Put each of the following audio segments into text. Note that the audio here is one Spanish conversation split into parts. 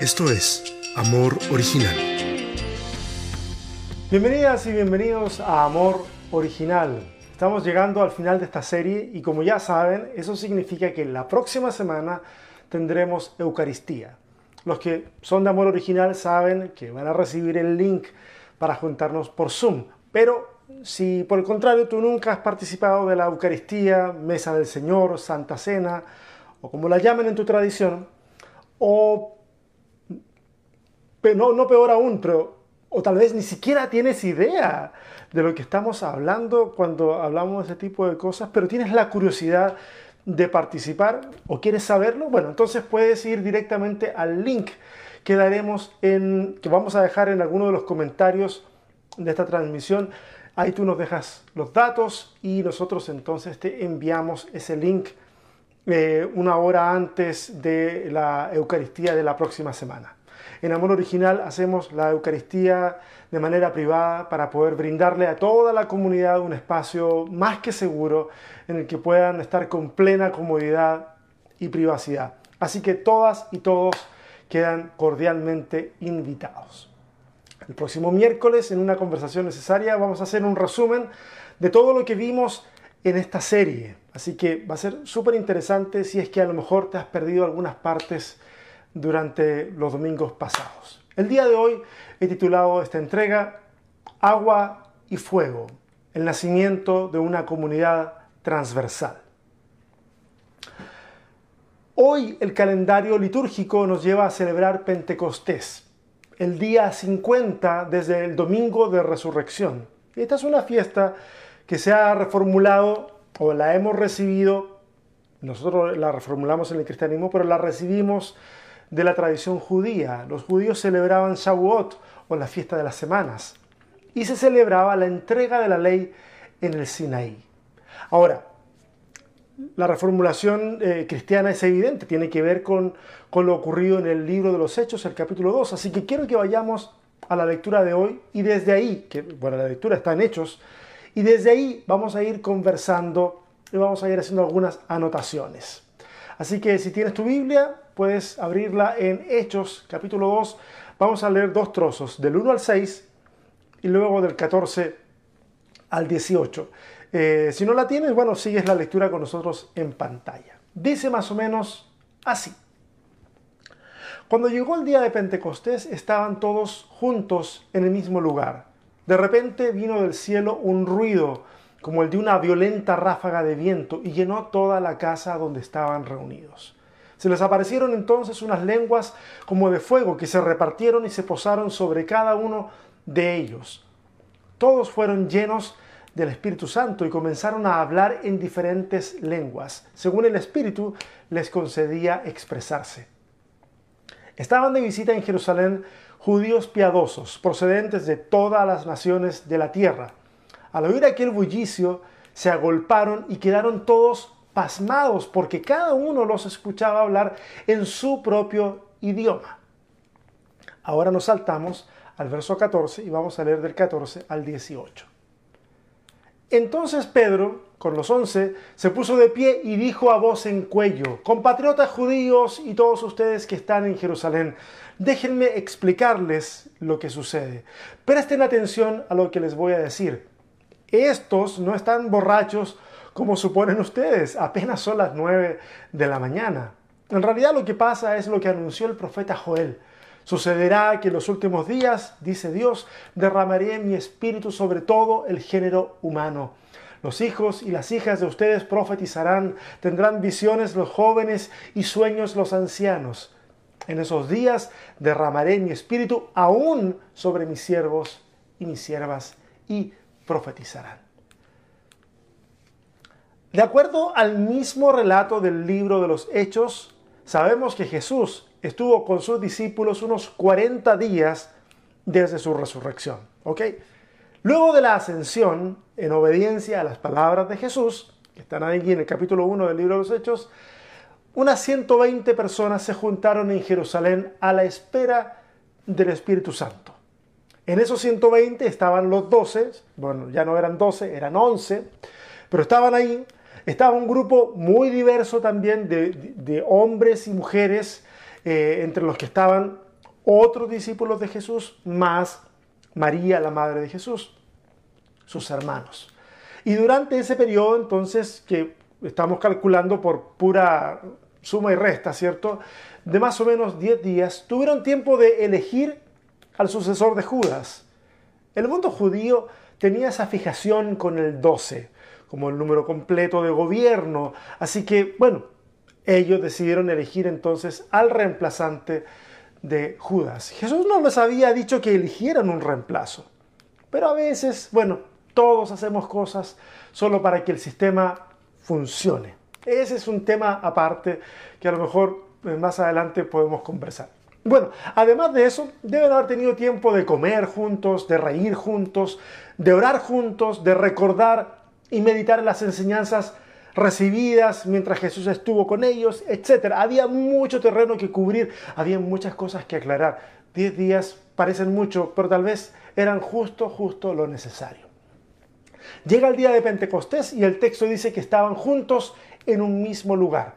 Esto es Amor Original. Bienvenidas y bienvenidos a Amor Original. Estamos llegando al final de esta serie y como ya saben, eso significa que la próxima semana tendremos Eucaristía. Los que son de Amor Original saben que van a recibir el link para juntarnos por Zoom, pero si por el contrario tú nunca has participado de la Eucaristía, Mesa del Señor, Santa Cena, o como la llamen en tu tradición, o no, no peor aún, pero o tal vez ni siquiera tienes idea de lo que estamos hablando cuando hablamos de ese tipo de cosas, pero tienes la curiosidad de participar o quieres saberlo, bueno, entonces puedes ir directamente al link que daremos en que vamos a dejar en alguno de los comentarios de esta transmisión. Ahí tú nos dejas los datos y nosotros entonces te enviamos ese link eh, una hora antes de la Eucaristía de la próxima semana. En Amor Original hacemos la Eucaristía de manera privada para poder brindarle a toda la comunidad un espacio más que seguro en el que puedan estar con plena comodidad y privacidad. Así que todas y todos quedan cordialmente invitados. El próximo miércoles, en una conversación necesaria, vamos a hacer un resumen de todo lo que vimos en esta serie. Así que va a ser súper interesante si es que a lo mejor te has perdido algunas partes durante los domingos pasados. El día de hoy he titulado esta entrega Agua y Fuego, el nacimiento de una comunidad transversal. Hoy el calendario litúrgico nos lleva a celebrar Pentecostés, el día 50 desde el domingo de resurrección. esta es una fiesta que se ha reformulado o la hemos recibido, nosotros la reformulamos en el cristianismo, pero la recibimos de la tradición judía. Los judíos celebraban Shavuot o la fiesta de las semanas y se celebraba la entrega de la ley en el Sinaí. Ahora, la reformulación eh, cristiana es evidente, tiene que ver con, con lo ocurrido en el libro de los Hechos, el capítulo 2. Así que quiero que vayamos a la lectura de hoy y desde ahí, que bueno, la lectura está en Hechos, y desde ahí vamos a ir conversando y vamos a ir haciendo algunas anotaciones. Así que si tienes tu Biblia, puedes abrirla en Hechos capítulo 2. Vamos a leer dos trozos, del 1 al 6 y luego del 14 al 18. Eh, si no la tienes, bueno, sigues la lectura con nosotros en pantalla. Dice más o menos así. Cuando llegó el día de Pentecostés, estaban todos juntos en el mismo lugar. De repente vino del cielo un ruido como el de una violenta ráfaga de viento y llenó toda la casa donde estaban reunidos. Se les aparecieron entonces unas lenguas como de fuego que se repartieron y se posaron sobre cada uno de ellos. Todos fueron llenos del Espíritu Santo y comenzaron a hablar en diferentes lenguas, según el Espíritu les concedía expresarse. Estaban de visita en Jerusalén judíos piadosos, procedentes de todas las naciones de la tierra. Al oír aquel bullicio, se agolparon y quedaron todos pasmados porque cada uno los escuchaba hablar en su propio idioma. Ahora nos saltamos al verso 14 y vamos a leer del 14 al 18. Entonces Pedro, con los once, se puso de pie y dijo a voz en cuello, compatriotas judíos y todos ustedes que están en Jerusalén, déjenme explicarles lo que sucede. Presten atención a lo que les voy a decir. Estos no están borrachos como suponen ustedes, apenas son las nueve de la mañana. En realidad lo que pasa es lo que anunció el profeta Joel. Sucederá que en los últimos días, dice Dios, derramaré mi espíritu sobre todo el género humano. Los hijos y las hijas de ustedes profetizarán, tendrán visiones los jóvenes y sueños los ancianos. En esos días derramaré mi espíritu aún sobre mis siervos y mis siervas y profetizarán. De acuerdo al mismo relato del libro de los Hechos, sabemos que Jesús estuvo con sus discípulos unos 40 días desde su resurrección. ¿ok? Luego de la ascensión, en obediencia a las palabras de Jesús, que están ahí en el capítulo 1 del libro de los Hechos, unas 120 personas se juntaron en Jerusalén a la espera del Espíritu Santo. En esos 120 estaban los 12, bueno, ya no eran 12, eran 11, pero estaban ahí. Estaba un grupo muy diverso también de, hombres y mujeres eh, entre los que estaban otros discípulos de Jesús, más María, la madre de Jesús, sus hermanos. Y durante ese periodo, entonces, que estamos calculando por pura suma y resta, ¿cierto? De más o menos 10 días, tuvieron tiempo de elegir al sucesor de Judas. El mundo judío tenía esa fijación con el 12, como el número completo de gobierno. Así que, bueno, ellos decidieron elegir entonces al reemplazante de Judas. Jesús no les había dicho que eligieran un reemplazo, pero a veces, bueno, todos hacemos cosas solo para que el sistema funcione. Ese es un tema aparte que a lo mejor eh, más adelante podemos conversar. Bueno, además de eso, deben haber tenido tiempo de comer juntos, de reír juntos, de orar juntos, de recordar y meditar las enseñanzas recibidas mientras Jesús estuvo con ellos, etc. Había mucho terreno que cubrir, había muchas cosas que aclarar. Diez días parecen mucho, pero tal vez eran justo, justo lo necesario. Llega el día de Pentecostés y el texto dice que estaban juntos en un mismo lugar,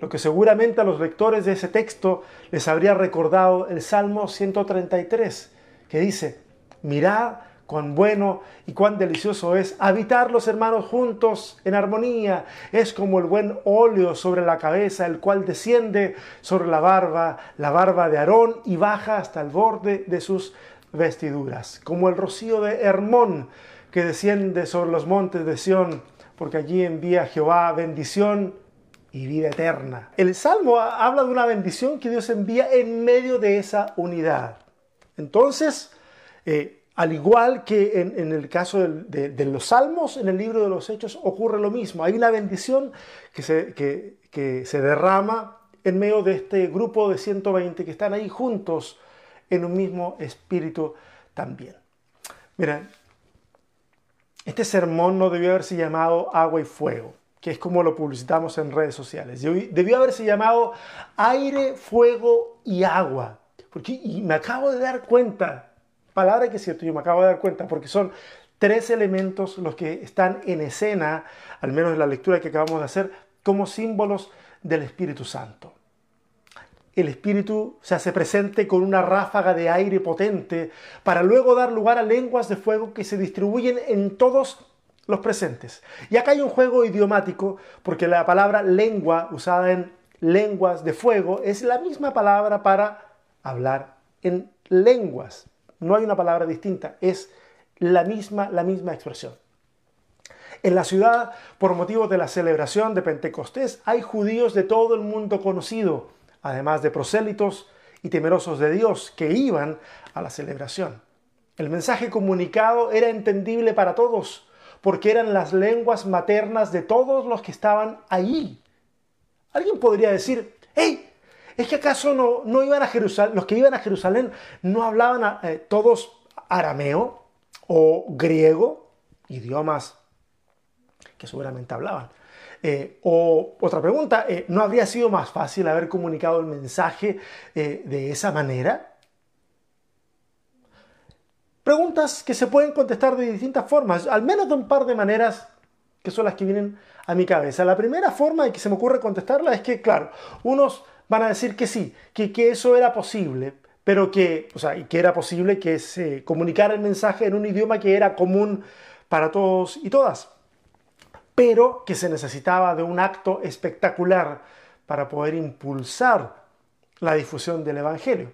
lo que seguramente a los lectores de ese texto les habría recordado el Salmo 133, que dice, mirad cuán bueno y cuán delicioso es habitar los hermanos juntos en armonía. Es como el buen óleo sobre la cabeza, el cual desciende sobre la barba, la barba de Aarón, y baja hasta el borde de sus vestiduras. Como el rocío de Hermón, que desciende sobre los montes de Sión, porque allí envía Jehová bendición y vida eterna. El Salmo habla de una bendición que Dios envía en medio de esa unidad. Entonces, eh, al igual que en, el caso de, los salmos, en el libro de los hechos ocurre lo mismo. Hay una bendición que se, derrama en medio de este grupo de 120 que están ahí juntos en un mismo espíritu también. Miren, este sermón no debió haberse llamado agua y fuego, que es como lo publicitamos en redes sociales. Debió haberse llamado aire, fuego y agua. Porque, y me acabo de dar cuenta palabra que es cierto, yo me acabo de dar cuenta, porque son tres elementos los que están en escena, al menos en la lectura que acabamos de hacer, como símbolos del Espíritu Santo. El Espíritu se hace presente con una ráfaga de aire potente para luego dar lugar a lenguas de fuego que se distribuyen en todos los presentes. Y acá hay un juego idiomático porque la palabra lengua usada en lenguas de fuego es la misma palabra para hablar en lenguas. No hay una palabra distinta, es la misma, la misma expresión. En la ciudad, por motivo de la celebración de Pentecostés, hay judíos de todo el mundo conocido, además de prosélitos y temerosos de Dios que iban a la celebración. El mensaje comunicado era entendible para todos, porque eran las lenguas maternas de todos los que estaban allí. Alguien podría decir, hey, ¿Es que acaso no, no iban a Jerusalén, los que iban a Jerusalén no hablaban eh, todos arameo o griego, idiomas que seguramente hablaban? Eh, o otra pregunta, eh, ¿no habría sido más fácil haber comunicado el mensaje de esa manera? Preguntas que se pueden contestar de distintas formas, al menos de un par de maneras que son las que vienen a mi cabeza. La primera forma que se me ocurre contestarla es que, claro, unos van a decir que sí, que, que eso era posible, pero que, o sea, que era posible que se comunicara el mensaje en un idioma que era común para todos y todas, pero que se necesitaba de un acto espectacular para poder impulsar la difusión del Evangelio.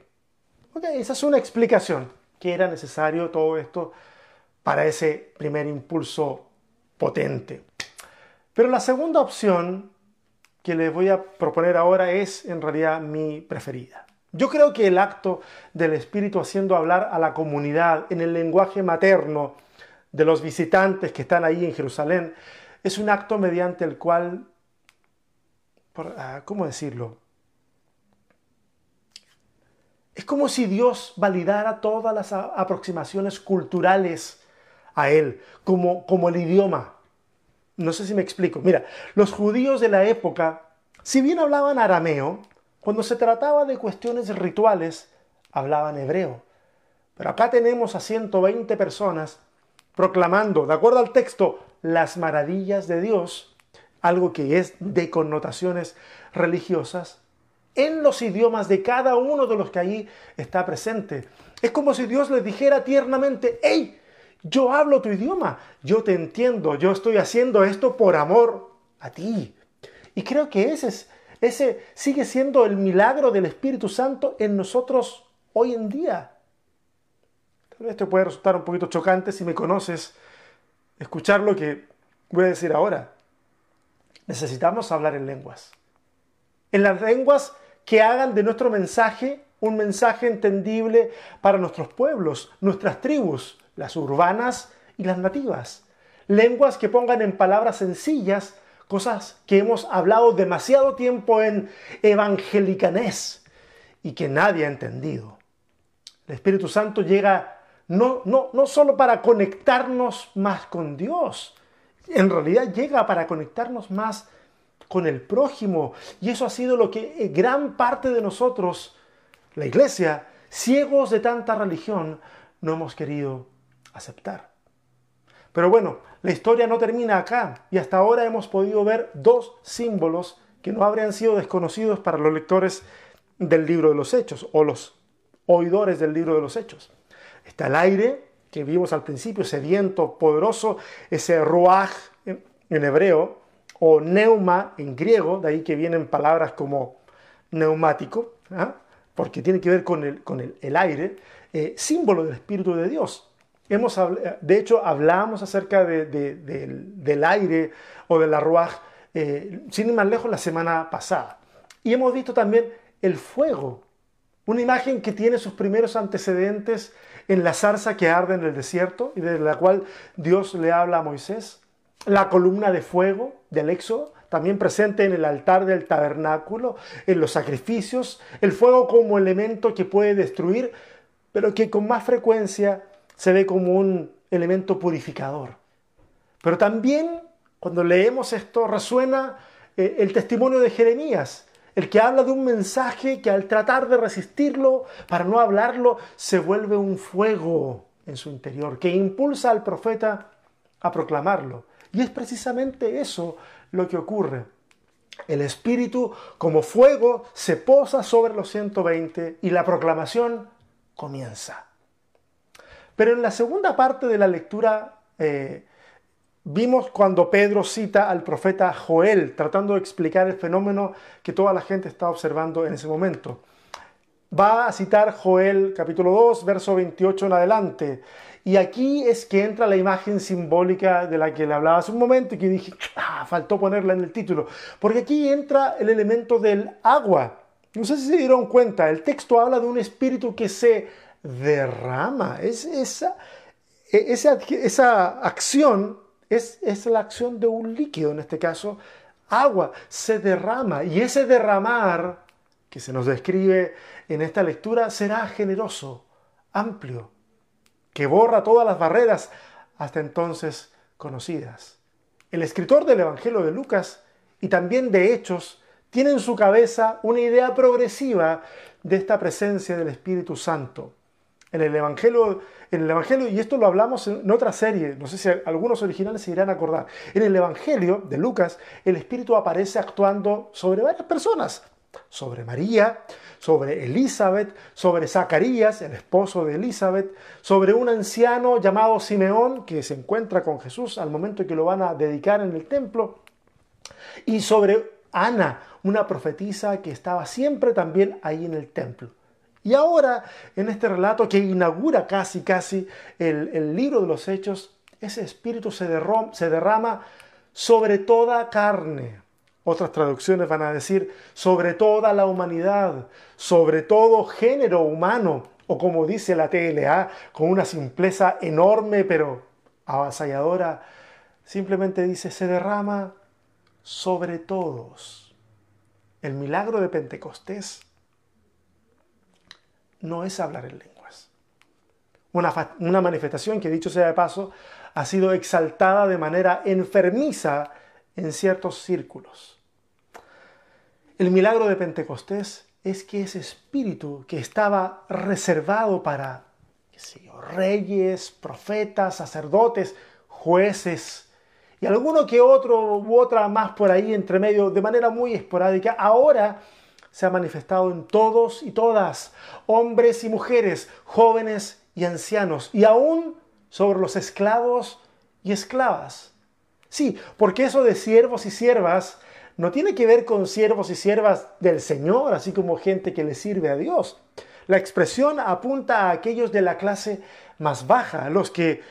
esa es una explicación, que era necesario todo esto para ese primer impulso potente. Pero la segunda opción que les voy a proponer ahora es en realidad mi preferida. Yo creo que el acto del Espíritu haciendo hablar a la comunidad en el lenguaje materno de los visitantes que están ahí en Jerusalén es un acto mediante el cual, ah, ¿cómo decirlo? Es como si Dios validara todas las aproximaciones culturales a Él, como, como el idioma. No sé si me explico. Mira, los judíos de la época, si bien hablaban arameo, cuando se trataba de cuestiones rituales, hablaban hebreo. Pero acá tenemos a 120 personas proclamando, de acuerdo al texto, las maravillas de Dios, algo que es de connotaciones religiosas, en los idiomas de cada uno de los que allí está presente. Es como si Dios les dijera tiernamente, hey, yo hablo tu idioma, yo te entiendo, yo estoy haciendo esto por amor a ti. Y creo que ese, es, ese sigue siendo el milagro del Espíritu Santo en nosotros hoy en día. Tal puede resultar un poquito chocante si me conoces escuchar lo que voy a decir ahora. Necesitamos hablar en lenguas. En las lenguas que hagan de nuestro mensaje un mensaje entendible para nuestros pueblos, nuestras tribus, las urbanas y las nativas. Lenguas que pongan en palabras sencillas cosas que hemos hablado demasiado tiempo en evangelicanés y que nadie ha entendido. El Espíritu Santo llega no, no, no solo para conectarnos más con Dios, en realidad llega para conectarnos más con el prójimo. Y eso ha sido lo que eh, gran parte de nosotros, la iglesia, ciegos de tanta religión, no hemos querido aceptar. Pero bueno, la historia no termina acá y hasta ahora hemos podido ver dos símbolos que no habrían sido desconocidos para los lectores del libro de los hechos o los oidores del libro de los hechos. Está el aire, que vimos al principio, ese viento poderoso, ese ruaj en, hebreo, o neuma en griego, de ahí que vienen palabras como neumático, ¿ah? porque tiene que ver con el, aire, eh, símbolo del Espíritu de Dios. Hemos, de hecho, hablamos acerca del, aire o de la ruaj, eh, sin ir más lejos, la semana pasada. Y hemos visto también el fuego, una imagen que tiene sus primeros antecedentes en la zarza que arde en el desierto y de la cual Dios le habla a Moisés. La columna de fuego del Éxodo, también presente en el altar del tabernáculo, en los sacrificios. El fuego como elemento que puede destruir, pero que con más frecuencia se ve como un elemento purificador. Pero también cuando leemos esto resuena eh, el testimonio de Jeremías, el que habla de un mensaje que al tratar de resistirlo, para no hablarlo, se vuelve un fuego en su interior, que impulsa al profeta a proclamarlo. Y es precisamente eso lo que ocurre. El Espíritu, como fuego, se posa sobre los 120 y la proclamación comienza. Pero en la segunda parte de la lectura eh, Vimos cuando Pedro cita al profeta Joel tratando de explicar el fenómeno que toda la gente está observando en ese momento. Va a citar Joel capítulo 2, verso 28 en adelante. Y aquí es que entra la imagen simbólica de la que le hablaba hace un momento y que dije, ah, faltó ponerla en el título. Porque aquí entra el elemento del agua. No sé si se dieron cuenta, el texto habla de un espíritu que se derrama. Es esa, e, esa, esa acción es, la acción de un líquido, en este caso agua, se derrama y ese derramar que se nos describe en esta lectura será generoso, amplio, que borra todas las barreras hasta entonces conocidas. El escritor del Evangelio de Lucas y también de Hechos tiene en su cabeza una idea progresiva de esta presencia del Espíritu Santo en el Evangelio, en el Evangelio, y esto lo hablamos en otra serie, no sé si algunos originales se irán a acordar. En el Evangelio de Lucas, el Espíritu aparece actuando sobre varias personas, sobre María, sobre Elizabeth, sobre Zacarías, el esposo de Elizabeth, sobre un anciano llamado Simeón que se encuentra con Jesús al momento en que lo van a dedicar en el templo, y sobre Ana, una profetisa que estaba siempre también ahí en el templo. Y ahora, en este relato que inaugura casi, casi el, libro de los hechos, ese espíritu se, se derrama sobre toda carne. Otras traducciones van a decir sobre toda la humanidad, sobre todo género humano, o como dice la TLA, con una simpleza enorme pero avasalladora, simplemente dice, se derrama sobre todos. El milagro de Pentecostés no es hablar en lenguas. Una, manifestación que, dicho sea de paso, ha sido exaltada de manera enfermiza en ciertos círculos. El milagro de Pentecostés es que ese espíritu que estaba reservado para reyes, profetas, sacerdotes, jueces y alguno que otro u otra más por ahí entre medio de manera muy esporádica, ahora se ha manifestado en todos y todas, hombres y mujeres, jóvenes y ancianos, y aún sobre los esclavos y esclavas. Sí, porque eso de siervos y siervas no tiene que ver con siervos y siervas del Señor, así como gente que le sirve a Dios. La expresión apunta a aquellos de la clase más baja, los que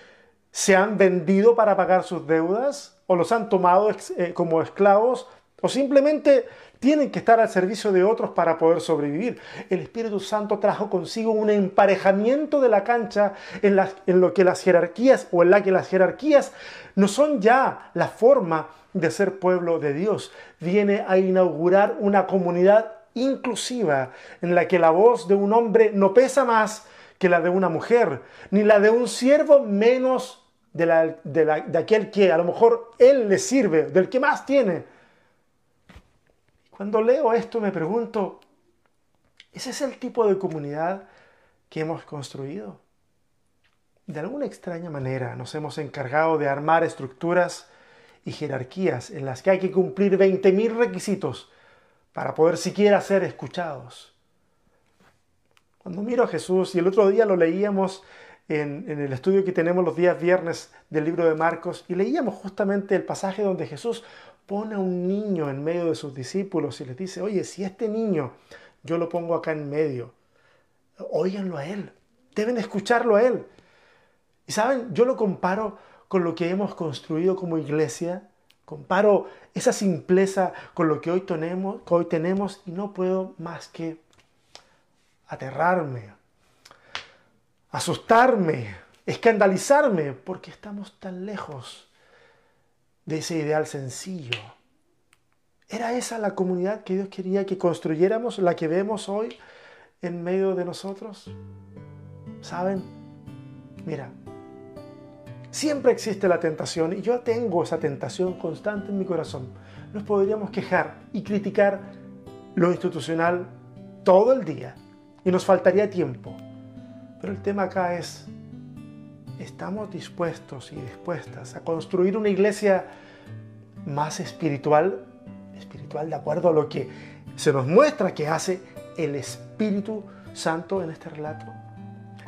se han vendido para pagar sus deudas o los han tomado eh, como esclavos o simplemente tienen que estar al servicio de otros para poder sobrevivir. El Espíritu Santo trajo consigo un emparejamiento de la cancha en, lo que las jerarquías o en la que las jerarquías no son ya la forma de ser pueblo de Dios. Viene a inaugurar una comunidad inclusiva en la que la voz de un hombre no pesa más que la de una mujer, ni la de un siervo menos de, la, de, aquel que a lo mejor él le sirve, del que más tiene. Cuando leo esto me pregunto, ¿ese es el tipo de comunidad que hemos construido? De alguna extraña manera nos hemos encargado de armar estructuras y jerarquías en las que hay que cumplir 20.000 requisitos para poder siquiera ser escuchados. Cuando miro a Jesús, y el otro día lo leíamos en, el estudio que tenemos los días viernes del libro de Marcos, y leíamos justamente el pasaje donde Jesús pone a un niño en medio de sus discípulos y les dice, oye, si este niño yo lo pongo acá en medio, óiganlo a él, deben escucharlo a él. Y saben, yo lo comparo con lo que hemos construido como iglesia Comparo esa simpleza con lo que hoy tenemos, hoy tenemos y no puedo más que aterrarme, asustarme, escandalizarme, porque estamos tan lejos de ese ideal sencillo. ¿Era esa la comunidad que Dios quería que construyéramos, la que vemos hoy en medio de nosotros? ¿Saben? Mira, Siempre existe la tentación y yo tengo esa tentación constante en mi corazón. Nos podríamos quejar y criticar lo institucional todo el día y nos faltaría tiempo. Pero el tema acá es, ¿estamos dispuestos y dispuestas a construir una iglesia más espiritual? Espiritual de acuerdo a lo que se nos muestra que hace el Espíritu Santo en este relato.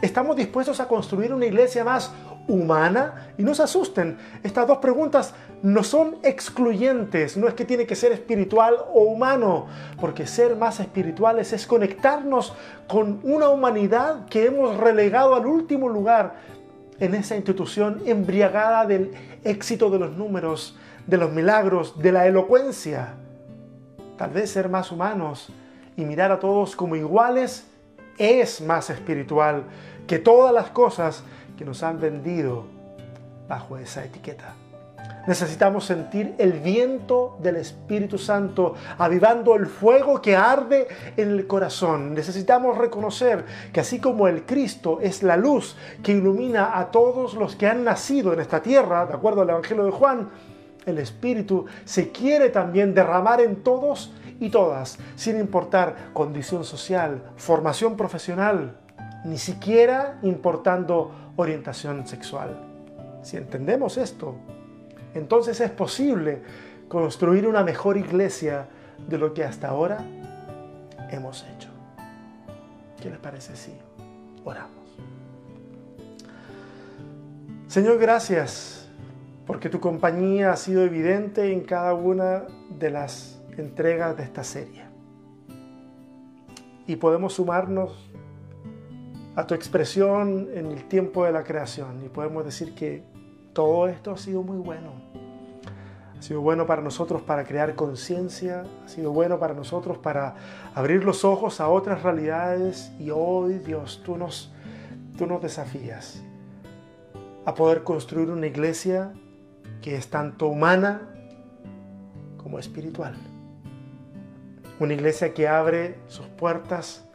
¿Estamos dispuestos a construir una iglesia más humana? Y no se asusten, estas dos preguntas no son excluyentes, no es que tiene que ser espiritual o humano, porque ser más espirituales es conectarnos con una humanidad que hemos relegado al último lugar en esa institución embriagada del éxito de los números, de los milagros, de la elocuencia. Tal vez ser más humanos y mirar a todos como iguales es más espiritual que todas las cosas que nos han vendido bajo esa etiqueta. Necesitamos sentir el viento del Espíritu Santo avivando el fuego que arde en el corazón. Necesitamos reconocer que así como el Cristo es la luz que ilumina a todos los que han nacido en esta tierra, de acuerdo al Evangelio de Juan, el Espíritu se quiere también derramar en todos y todas, sin importar condición social, formación profesional, ni siquiera importando orientación sexual. Si entendemos esto, entonces es posible construir una mejor iglesia de lo que hasta ahora hemos hecho. ¿Qué les parece si oramos? Señor, gracias porque tu compañía ha sido evidente en cada una de las entregas de esta serie. Y podemos sumarnos a tu expresión en el tiempo de la creación y podemos decir que todo esto ha sido muy bueno. Ha sido bueno para nosotros para crear conciencia, ha sido bueno para nosotros para abrir los ojos a otras realidades y hoy Dios, tú nos, tú nos desafías a poder construir una iglesia que es tanto humana como espiritual. Una iglesia que abre sus puertas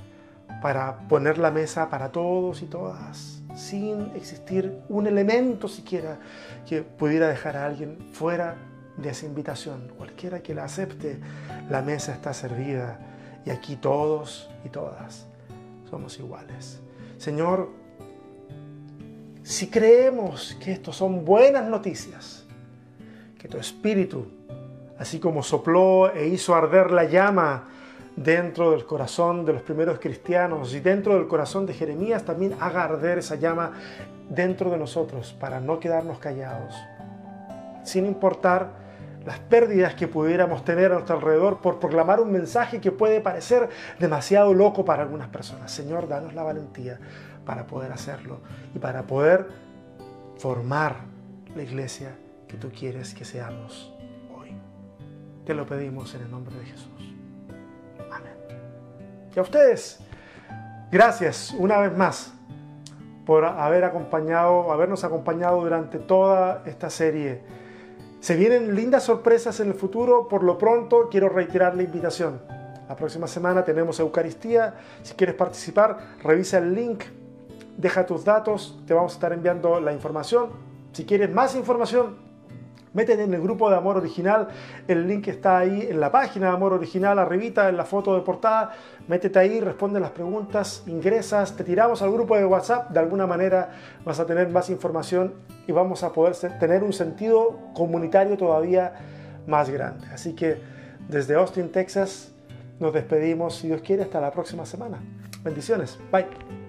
para poner la mesa para todos y todas, sin existir un elemento siquiera que pudiera dejar a alguien fuera de esa invitación. Cualquiera que la acepte, la mesa está servida y aquí todos y todas somos iguales. Señor, si creemos que esto son buenas noticias, que tu espíritu, así como sopló e hizo arder la llama dentro del corazón de los primeros cristianos y dentro del corazón de Jeremías también haga arder esa llama dentro de nosotros para no quedarnos callados, sin importar las pérdidas que pudiéramos tener a nuestro alrededor por proclamar un mensaje que puede parecer demasiado loco para algunas personas. Señor, danos la valentía para poder hacerlo y para poder formar la iglesia que tú quieres que seamos hoy. Te lo pedimos en el nombre de Jesús. Y a ustedes, gracias una vez más por haber acompañado, habernos acompañado durante toda esta serie se vienen lindas sorpresas en el futuro, por lo pronto quiero reiterar la invitación. La próxima semana tenemos Eucaristía, si quieres participar, revisa el link, deja tus datos, te vamos a estar enviando la información. Si quieres más información, Métete en el grupo de Amor Original, el link está ahí en la página de Amor Original, arribita en la foto de portada. Métete ahí, responde las preguntas, ingresas, te tiramos al grupo de WhatsApp, de alguna manera vas a tener más información y vamos a poder tener un sentido comunitario todavía más grande. Así que desde Austin, Texas, nos despedimos, si Dios quiere, hasta la próxima semana. Bendiciones, bye.